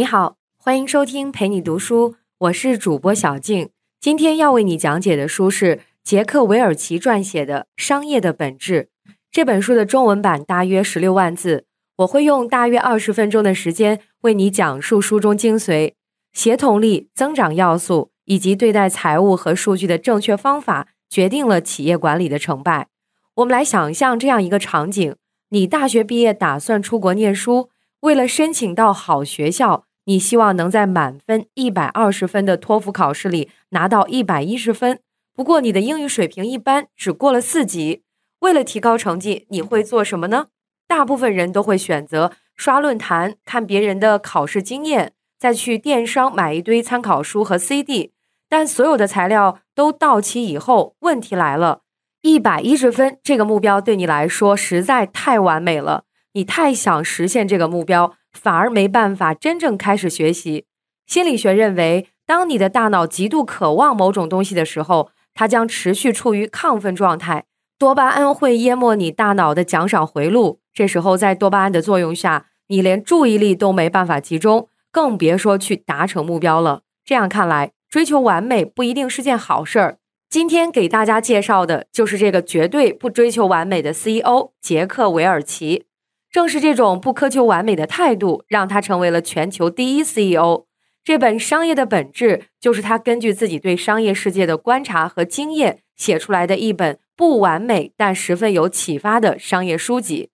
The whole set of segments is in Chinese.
你好，欢迎收听陪你读书，我是主播小静。今天要为你讲解的书是杰克韦尔奇撰写的《商业的本质》。这本书的中文版大约十六万字，我会用大约二十分钟的时间为你讲述书中精髓、协同力、增长要素以及对待财务和数据的正确方法，决定了企业管理的成败。我们来想象这样一个场景：你大学毕业，打算出国念书。为了申请到好学校，你希望能在满分一百二十分的托福考试里拿到一百一十分。不过你的英语水平一般，只过了四级。为了提高成绩，你会做什么呢？大部分人都会选择刷论坛、看别人的考试经验，再去电商买一堆参考书和 CD。但所有的材料都到齐以后，问题来了：一百一十分这个目标对你来说实在太完美了。你太想实现这个目标，反而没办法真正开始学习。心理学认为，当你的大脑极度渴望某种东西的时候，它将持续处于亢奋状态，多巴胺会淹没你大脑的奖赏回路。这时候，在多巴胺的作用下，你连注意力都没办法集中，更别说去达成目标了。这样看来，追求完美不一定是件好事儿。今天给大家介绍的就是这个绝对不追求完美的 CEO 杰克·韦尔奇。正是这种不苛求完美的态度，让他成为了全球第一 CEO。这本《商业的本质》就是他根据自己对商业世界的观察和经验写出来的一本不完美但十分有启发的商业书籍。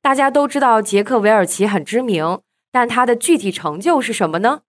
大家都知道杰克·韦尔奇很知名，但他的具体成就是什么呢？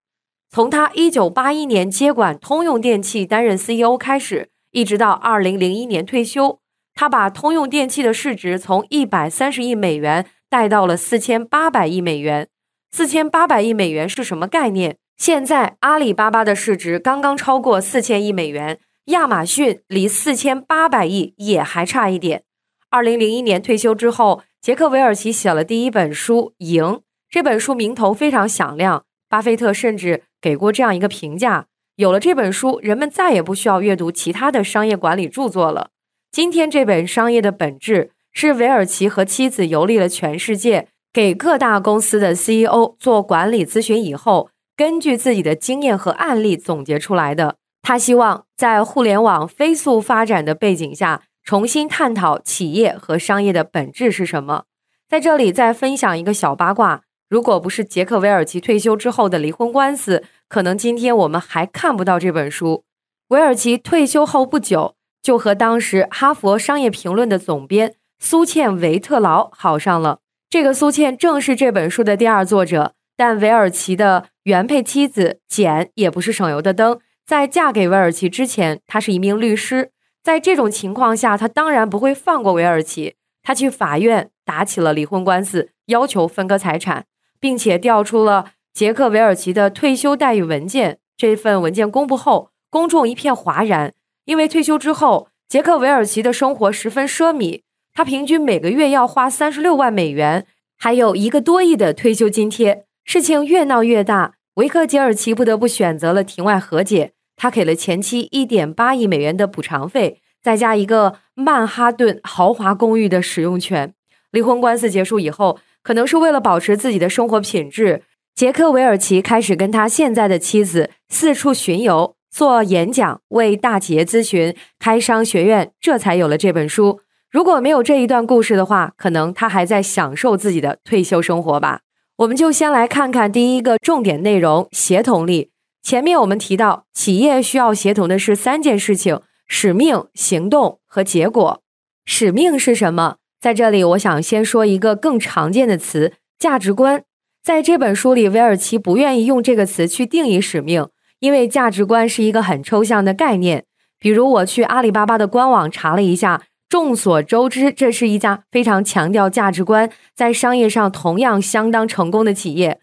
从他1981年接管通用电气担任 CEO 开始，一直到2001年退休，他把通用电气的市值从130亿美元。带到了四千八百亿美元，四千八百亿美元是什么概念？现在阿里巴巴的市值刚刚超过四千亿美元，亚马逊离四千八百亿也还差一点。二零零一年退休之后，杰克韦尔奇写了第一本书《赢》，这本书名头非常响亮，巴菲特甚至给过这样一个评价：有了这本书，人们再也不需要阅读其他的商业管理著作了。今天这本《商业的本质》。是韦尔奇和妻子游历了全世界，给各大公司的 CEO 做管理咨询以后，根据自己的经验和案例总结出来的。他希望在互联网飞速发展的背景下，重新探讨企业和商业的本质是什么。在这里再分享一个小八卦：如果不是杰克韦尔奇退休之后的离婚官司，可能今天我们还看不到这本书。韦尔奇退休后不久，就和当时《哈佛商业评论》的总编。苏茜·维特劳好上了。这个苏茜正是这本书的第二作者，但韦尔奇的原配妻子简也不是省油的灯。在嫁给韦尔奇之前，她是一名律师。在这种情况下，她当然不会放过韦尔奇。她去法院打起了离婚官司，要求分割财产，并且调出了杰克·韦尔奇的退休待遇文件。这份文件公布后，公众一片哗然，因为退休之后，杰克·韦尔奇的生活十分奢靡。他平均每个月要花三十六万美元，还有一个多亿的退休津贴。事情越闹越大，维克杰尔奇不得不选择了庭外和解。他给了前妻一点八亿美元的补偿费，再加一个曼哈顿豪华公寓的使用权。离婚官司结束以后，可能是为了保持自己的生活品质，杰克韦尔奇开始跟他现在的妻子四处巡游、做演讲、为大企业咨询、开商学院，这才有了这本书。如果没有这一段故事的话，可能他还在享受自己的退休生活吧。我们就先来看看第一个重点内容：协同力。前面我们提到，企业需要协同的是三件事情：使命、行动和结果。使命是什么？在这里，我想先说一个更常见的词——价值观。在这本书里，韦尔奇不愿意用这个词去定义使命，因为价值观是一个很抽象的概念。比如，我去阿里巴巴的官网查了一下。众所周知，这是一家非常强调价值观，在商业上同样相当成功的企业。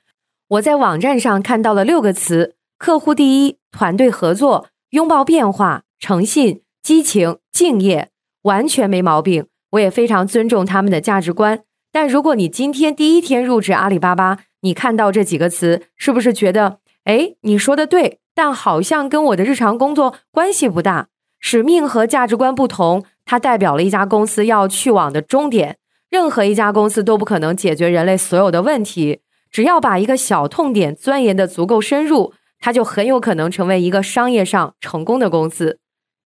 我在网站上看到了六个词：客户第一、团队合作、拥抱变化、诚信、激情、敬业，完全没毛病。我也非常尊重他们的价值观。但如果你今天第一天入职阿里巴巴，你看到这几个词，是不是觉得，哎，你说的对，但好像跟我的日常工作关系不大？使命和价值观不同。它代表了一家公司要去往的终点。任何一家公司都不可能解决人类所有的问题。只要把一个小痛点钻研的足够深入，它就很有可能成为一个商业上成功的公司。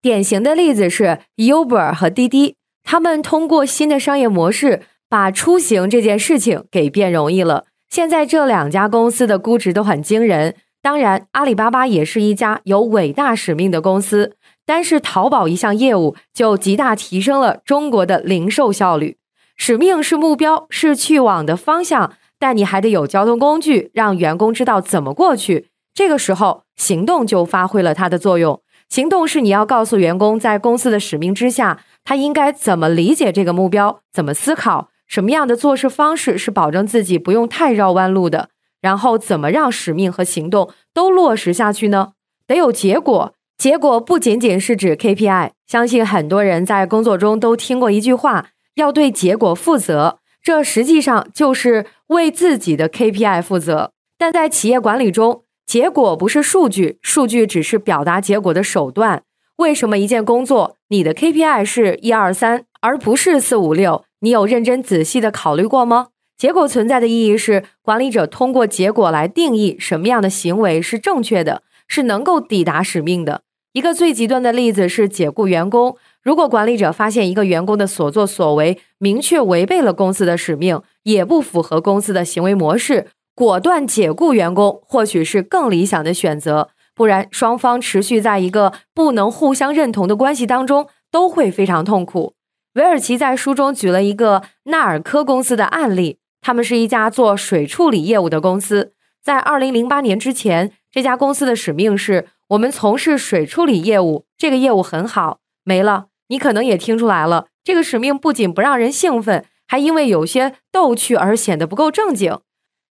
典型的例子是 Uber 和滴滴，他们通过新的商业模式，把出行这件事情给变容易了。现在这两家公司的估值都很惊人。当然，阿里巴巴也是一家有伟大使命的公司。单是淘宝一项业务，就极大提升了中国的零售效率。使命是目标，是去往的方向，但你还得有交通工具，让员工知道怎么过去。这个时候，行动就发挥了它的作用。行动是你要告诉员工，在公司的使命之下，他应该怎么理解这个目标，怎么思考，什么样的做事方式是保证自己不用太绕弯路的。然后怎么让使命和行动都落实下去呢？得有结果。结果不仅仅是指 KPI，相信很多人在工作中都听过一句话：要对结果负责。这实际上就是为自己的 KPI 负责。但在企业管理中，结果不是数据，数据只是表达结果的手段。为什么一件工作你的 KPI 是一二三，而不是四五六？你有认真仔细的考虑过吗？结果存在的意义是，管理者通过结果来定义什么样的行为是正确的，是能够抵达使命的。一个最极端的例子是解雇员工。如果管理者发现一个员工的所作所为明确违背了公司的使命，也不符合公司的行为模式，果断解雇员工或许是更理想的选择。不然，双方持续在一个不能互相认同的关系当中，都会非常痛苦。韦尔奇在书中举了一个纳尔科公司的案例。他们是一家做水处理业务的公司，在二零零八年之前，这家公司的使命是我们从事水处理业务，这个业务很好。没了，你可能也听出来了，这个使命不仅不让人兴奋，还因为有些逗趣而显得不够正经。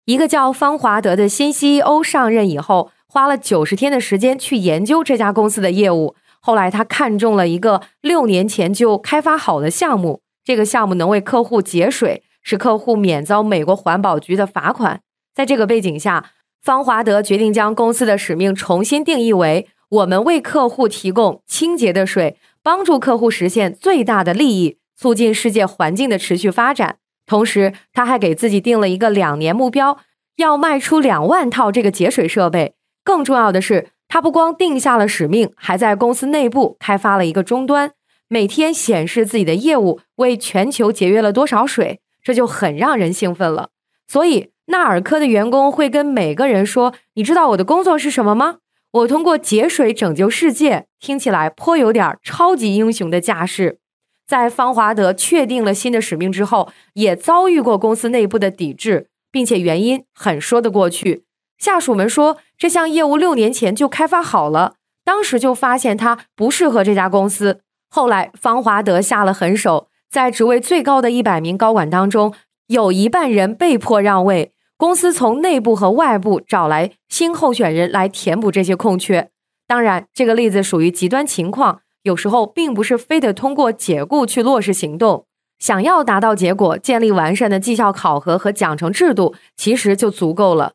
一个叫方华德的新 CEO 上任以后，花了九十天的时间去研究这家公司的业务。后来他看中了一个六年前就开发好的项目，这个项目能为客户节水。使客户免遭美国环保局的罚款。在这个背景下，方华德决定将公司的使命重新定义为：我们为客户提供清洁的水，帮助客户实现最大的利益，促进世界环境的持续发展。同时，他还给自己定了一个两年目标，要卖出两万套这个节水设备。更重要的是，他不光定下了使命，还在公司内部开发了一个终端，每天显示自己的业务为全球节约了多少水。这就很让人兴奋了，所以纳尔科的员工会跟每个人说：“你知道我的工作是什么吗？我通过节水拯救世界。”听起来颇有点超级英雄的架势。在方华德确定了新的使命之后，也遭遇过公司内部的抵制，并且原因很说得过去。下属们说，这项业务六年前就开发好了，当时就发现它不适合这家公司。后来方华德下了狠手。在职位最高的一百名高管当中，有一半人被迫让位。公司从内部和外部找来新候选人来填补这些空缺。当然，这个例子属于极端情况，有时候并不是非得通过解雇去落实行动。想要达到结果，建立完善的绩效考核和奖惩制度，其实就足够了。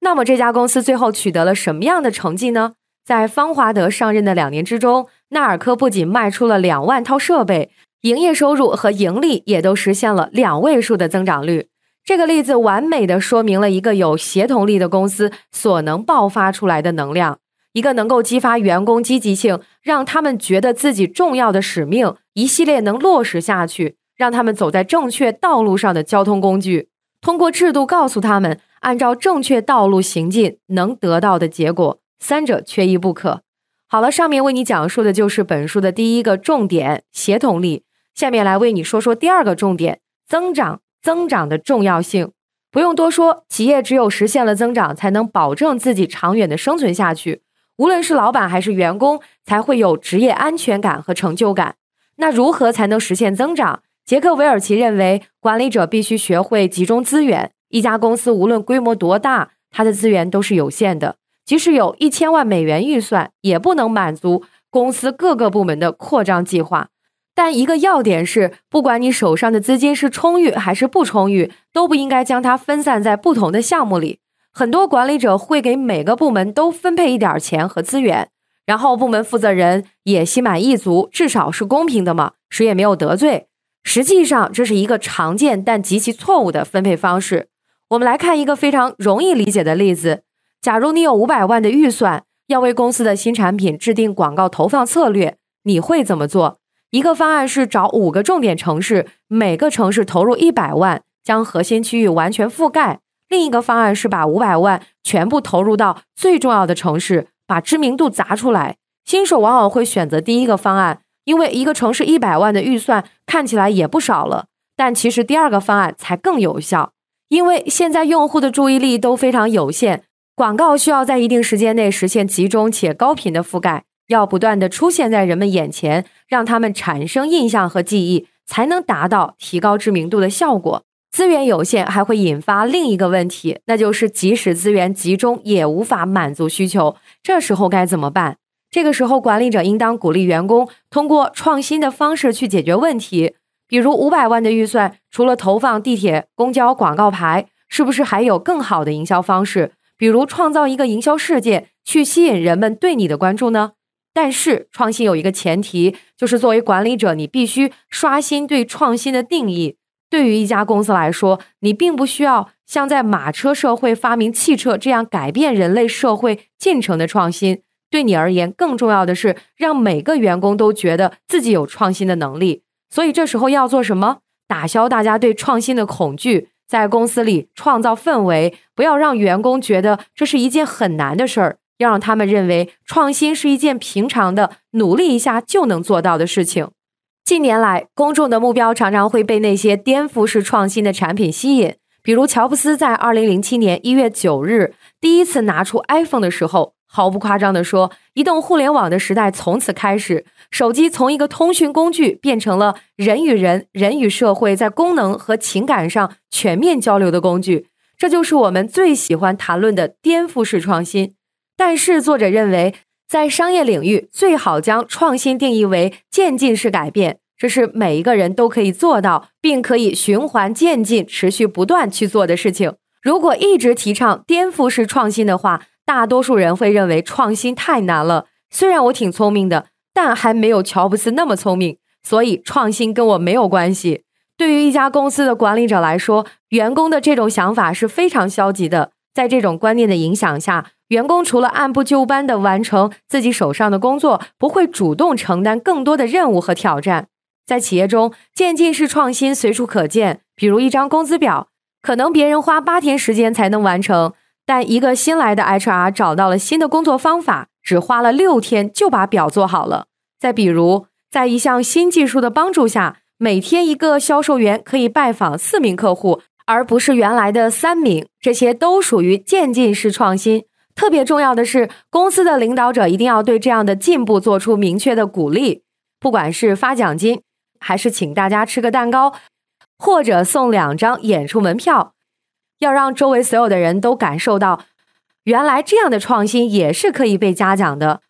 那么，这家公司最后取得了什么样的成绩呢？在方华德上任的两年之中，纳尔科不仅卖出了两万套设备。营业收入和盈利也都实现了两位数的增长率。这个例子完美的说明了一个有协同力的公司所能爆发出来的能量，一个能够激发员工积极性，让他们觉得自己重要的使命一系列能落实下去，让他们走在正确道路上的交通工具。通过制度告诉他们，按照正确道路行进能得到的结果，三者缺一不可。好了，上面为你讲述的就是本书的第一个重点——协同力。下面来为你说说第二个重点：增长。增长的重要性不用多说，企业只有实现了增长，才能保证自己长远的生存下去。无论是老板还是员工，才会有职业安全感和成就感。那如何才能实现增长？杰克韦尔奇认为，管理者必须学会集中资源。一家公司无论规模多大，它的资源都是有限的，即使有一千万美元预算，也不能满足公司各个部门的扩张计划。但一个要点是，不管你手上的资金是充裕还是不充裕，都不应该将它分散在不同的项目里。很多管理者会给每个部门都分配一点钱和资源，然后部门负责人也心满意足，至少是公平的嘛，谁也没有得罪。实际上，这是一个常见但极其错误的分配方式。我们来看一个非常容易理解的例子：假如你有五百万的预算，要为公司的新产品制定广告投放策略，你会怎么做？一个方案是找五个重点城市，每个城市投入一百万，将核心区域完全覆盖；另一个方案是把五百万全部投入到最重要的城市，把知名度砸出来。新手往往会选择第一个方案，因为一个城市一百万的预算看起来也不少了，但其实第二个方案才更有效。因为现在用户的注意力都非常有限，广告需要在一定时间内实现集中且高频的覆盖，要不断的出现在人们眼前，让他们产生印象和记忆，才能达到提高知名度的效果。资源有限还会引发另一个问题，那就是即使资源集中，也无法满足需求。这时候该怎么办？这个时候，管理者应当鼓励员工通过创新的方式去解决问题。比如五百万的预算，除了投放地铁、公交广告牌，是不是还有更好的营销方式？比如创造一个营销事件，去吸引人们对你的关注呢？但是创新有一个前提，就是作为管理者，你必须刷新对创新的定义。对于一家公司来说，你并不需要像在马车社会发明汽车这样改变人类社会进程的创新。对你而言，更重要的是让每个员工都觉得自己有创新的能力。所以这时候要做什么？打消大家对创新的恐惧，在公司里创造氛围，不要让员工觉得这是一件很难的事儿，要让他们认为创新是一件平常的，努力一下就能做到的事情。近年来，公众的目标常常会被那些颠覆式创新的产品吸引，比如乔布斯在二零零七年一月九日第一次拿出 iPhone 的时候。毫不夸张地说，移动互联网的时代从此开始。手机从一个通讯工具变成了人与人、人与社会在功能和情感上全面交流的工具。这就是我们最喜欢谈论的颠覆式创新。但是，作者认为，在商业领域最好将创新定义为渐进式改变，这是每一个人都可以做到，并可以循环渐进、持续不断去做的事情。如果一直提倡颠覆式创新的话，大多数人会认为创新太难了。虽然我挺聪明的，但还没有乔布斯那么聪明，所以创新跟我没有关系。对于一家公司的管理者来说，员工的这种想法是非常消极的。在这种观念的影响下，员工除了按部就班的完成自己手上的工作，不会主动承担更多的任务和挑战。在企业中，渐进式创新随处可见，比如一张工资表，可能别人花八天时间才能完成。但一个新来的 HR 找到了新的工作方法，只花了六天就把表做好了。再比如，在一项新技术的帮助下，每天一个销售员可以拜访四名客户，而不是原来的三名。这些都属于渐进式创新。特别重要的是，公司的领导者一定要对这样的进步做出明确的鼓励，不管是发奖金，还是请大家吃个蛋糕，或者送两张演出门票。要让周围所有的人都感受到，原来这样的创新也是可以被嘉奖的。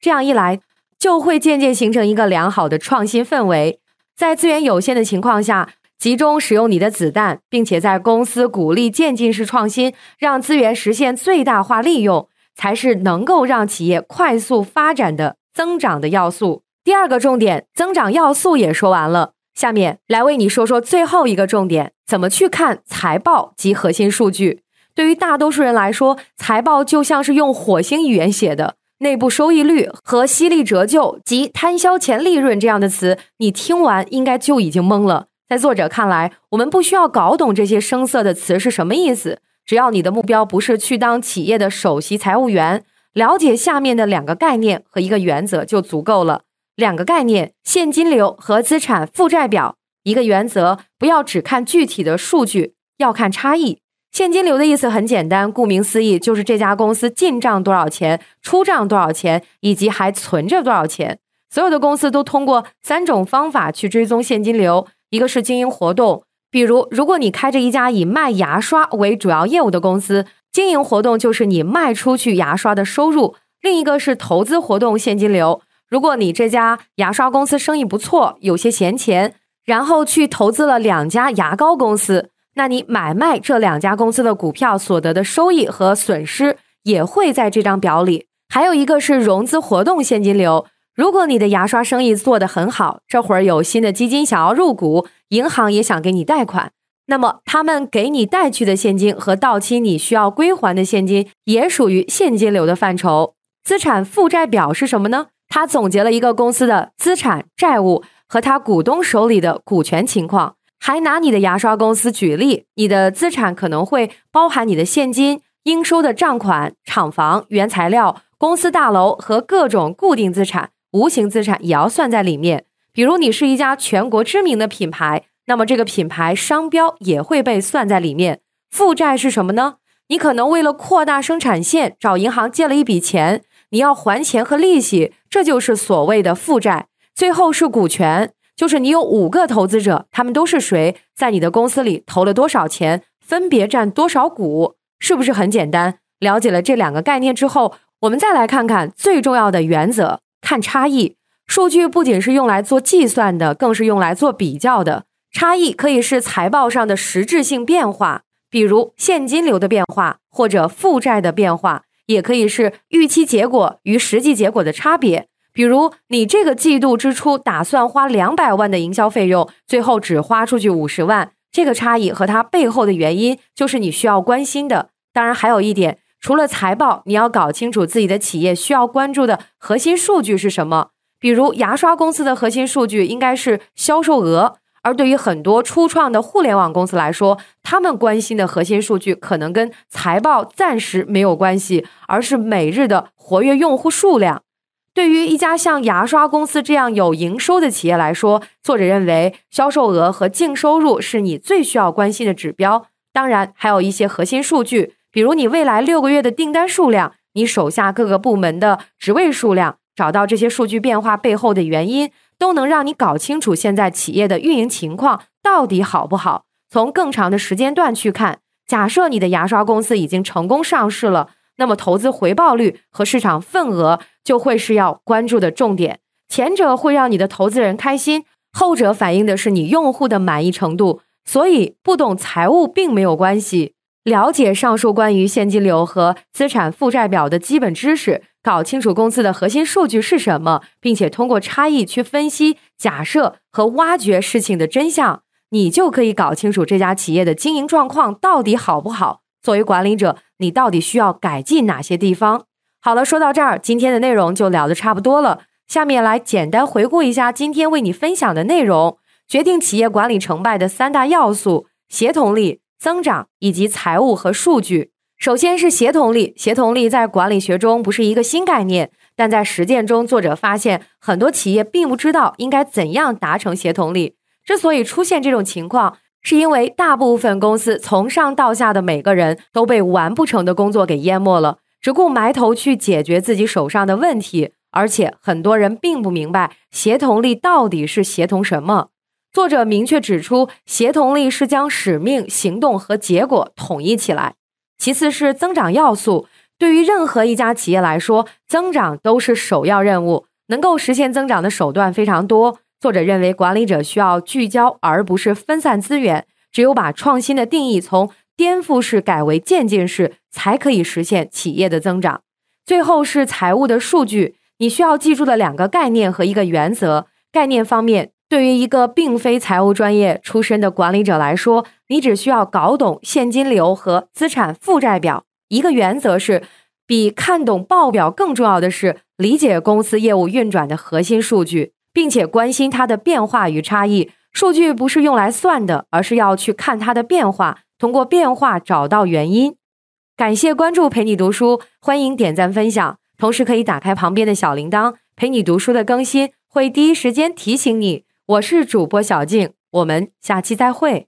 这样一来，就会渐渐形成一个良好的创新氛围。在资源有限的情况下，集中使用你的子弹，并且在公司鼓励渐进式创新，让资源实现最大化利用，才是能够让企业快速发展的增长的要素。第二个重点，增长要素也说完了。下面来为你说说最后一个重点：怎么去看财报及核心数据。对于大多数人来说，财报就像是用火星语言写的，内部收益率和犀利折旧及摊销前利润这样的词，你听完应该就已经懵了。在作者看来，我们不需要搞懂这些生涩的词是什么意思，只要你的目标不是去当企业的首席财务员，了解下面的两个概念和一个原则就足够了。两个概念：现金流和资产负债表。一个原则：不要只看具体的数据，要看差异。现金流的意思很简单，顾名思义，就是这家公司进账多少钱，出账多少钱，以及还存着多少钱。所有的公司都通过三种方法去追踪现金流：一个是经营活动，比如如果你开着一家以卖牙刷为主要业务的公司，经营活动就是你卖出去牙刷的收入；另一个是投资活动现金流。如果你这家牙刷公司生意不错，有些闲钱，然后去投资了两家牙膏公司，那你买卖这两家公司的股票所得的收益和损失也会在这张表里。还有一个是融资活动现金流。如果你的牙刷生意做得很好，这会儿有新的基金想要入股，银行也想给你贷款，那么他们给你带去的现金和到期你需要归还的现金也属于现金流的范畴。资产负债表是什么呢？它总结了一个公司的资产、债务和他股东手里的股权情况。还拿你的牙刷公司举例，你的资产可能会包含你的现金、应收的账款、厂房、原材料、公司大楼和各种固定资产，无形资产也要算在里面。比如你是一家全国知名的品牌，那么这个品牌商标也会被算在里面。负债是什么呢？你可能为了扩大生产线，找银行借了一笔钱，你要还钱和利息，这就是所谓的负债。最后是股权。就是你有五个投资者，他们都是谁，在你的公司里投了多少钱，分别占多少股，是不是很简单？了解了这两个概念之后，我们再来看看最重要的原则：看差异。数据不仅是用来做计算的，更是用来做比较的。差异可以是财报上的实质性变化，比如现金流的变化或者负债的变化，也可以是预期结果与实际结果的差别。比如，你这个季度支出打算花两百万的营销费用，最后只花出去五十万，这个差异和它背后的原因，就是你需要关心的。当然，还有一点，除了财报，你要搞清楚自己的企业需要关注的核心数据是什么。比如，牙刷公司的核心数据应该是销售额，而对于很多初创的互联网公司来说，他们关心的核心数据可能跟财报暂时没有关系，而是每日的活跃用户数量。对于一家像牙刷公司这样有营收的企业来说，作者认为销售额和净收入是你最需要关心的指标。当然，还有一些核心数据，比如你未来六个月的订单数量，你手下各个部门的职位数量。找到这些数据变化背后的原因，都能让你搞清楚现在企业的运营情况到底好不好。从更长的时间段去看，假设你的牙刷公司已经成功上市了。那么投资回报率和市场份额就会是要关注的重点，前者会让你的投资人开心，后者反映的是你用户的满意程度。所以不懂财务并没有关系，了解上述关于现金流和资产负债表的基本知识，搞清楚公司的核心数据是什么，并且通过差异去分析、假设和挖掘事情的真相，你就可以搞清楚这家企业的经营状况到底好不好。作为管理者，你到底需要改进哪些地方？好了，说到这儿，今天的内容就聊得差不多了。下面来简单回顾一下今天为你分享的内容：决定企业管理成败的三大要素——协同力、增长以及财务和数据。首先是协同力，协同力在管理学中不是一个新概念，但在实践中，作者发现很多企业并不知道应该怎样达成协同力。之所以出现这种情况，是因为大部分公司从上到下的每个人都被完不成的工作给淹没了，只顾埋头去解决自己手上的问题，而且很多人并不明白协同力到底是协同什么。作者明确指出，协同力是将使命、行动和结果统一起来。其次是增长要素，对于任何一家企业来说，增长都是首要任务，能够实现增长的手段非常多。作者认为，管理者需要聚焦，而不是分散资源。只有把创新的定义从颠覆式改为渐进式，才可以实现企业的增长。最后是财务的数据，你需要记住的两个概念和一个原则。概念方面，对于一个并非财务专业出身的管理者来说，你只需要搞懂现金流和资产负债表。一个原则是，比看懂报表更重要的是理解公司业务运转的核心数据。并且关心它的变化与差异。数据不是用来算的，而是要去看它的变化，通过变化找到原因。感谢关注陪你读书，欢迎点赞分享，同时可以打开旁边的小铃铛，陪你读书的更新会第一时间提醒你。我是主播小静，我们下期再会。